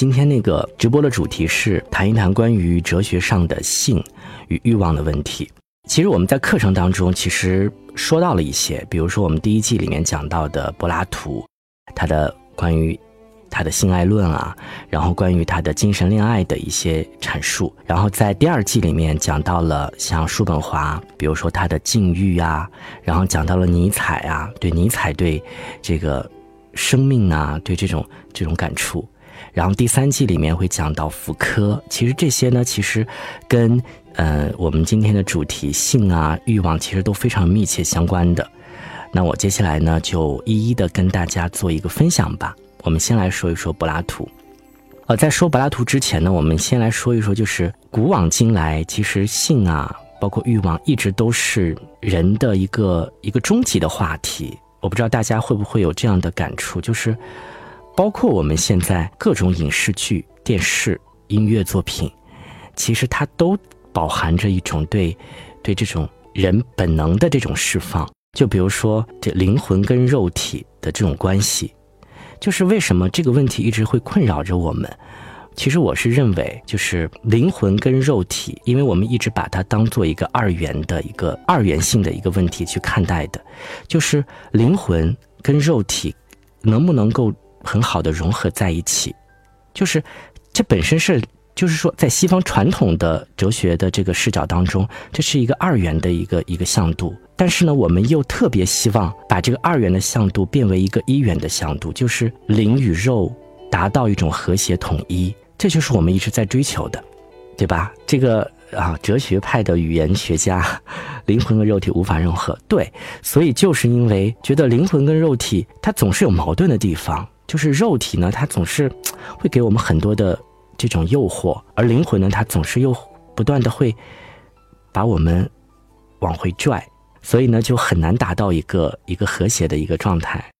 今天那个直播的主题是谈一谈关于哲学上的性与欲望的问题。其实我们在课程当中其实说到了一些，比如说我们第一季里面讲到的柏拉图，他的关于他的性爱论啊，然后关于他的精神恋爱的一些阐述，然后在第二季里面讲到了像叔本华，比如说他的禁欲啊，然后讲到了尼采啊，对尼采对这个生命啊，对这种这种感触。然后第三季里面会讲到福柯，其实这些呢，其实跟呃我们今天的主题性啊欲望其实都非常密切相关的。那我接下来呢就一一的跟大家做一个分享吧。我们先来说一说柏拉图。呃，在说柏拉图之前呢，我们先来说一说，就是古往今来，其实性啊，包括欲望，一直都是人的一个一个终极的话题。我不知道大家会不会有这样的感触，就是。包括我们现在各种影视剧、电视、音乐作品，其实它都饱含着一种对，对这种人本能的这种释放。就比如说这灵魂跟肉体的这种关系，就是为什么这个问题一直会困扰着我们？其实我是认为，就是灵魂跟肉体，因为我们一直把它当做一个二元的一个二元性的一个问题去看待的，就是灵魂跟肉体能不能够。很好的融合在一起，就是这本身是，就是说，在西方传统的哲学的这个视角当中，这是一个二元的一个一个向度。但是呢，我们又特别希望把这个二元的向度变为一个一元的向度，就是灵与肉达到一种和谐统一。这就是我们一直在追求的，对吧？这个啊，哲学派的语言学家，灵魂和肉体无法融合，对，所以就是因为觉得灵魂跟肉体它总是有矛盾的地方。就是肉体呢，它总是 会给我们很多的这种诱惑，而灵魂呢，它总是又不断的会把我们往回拽，所以呢，就很难达到一个一个和谐的一个状态。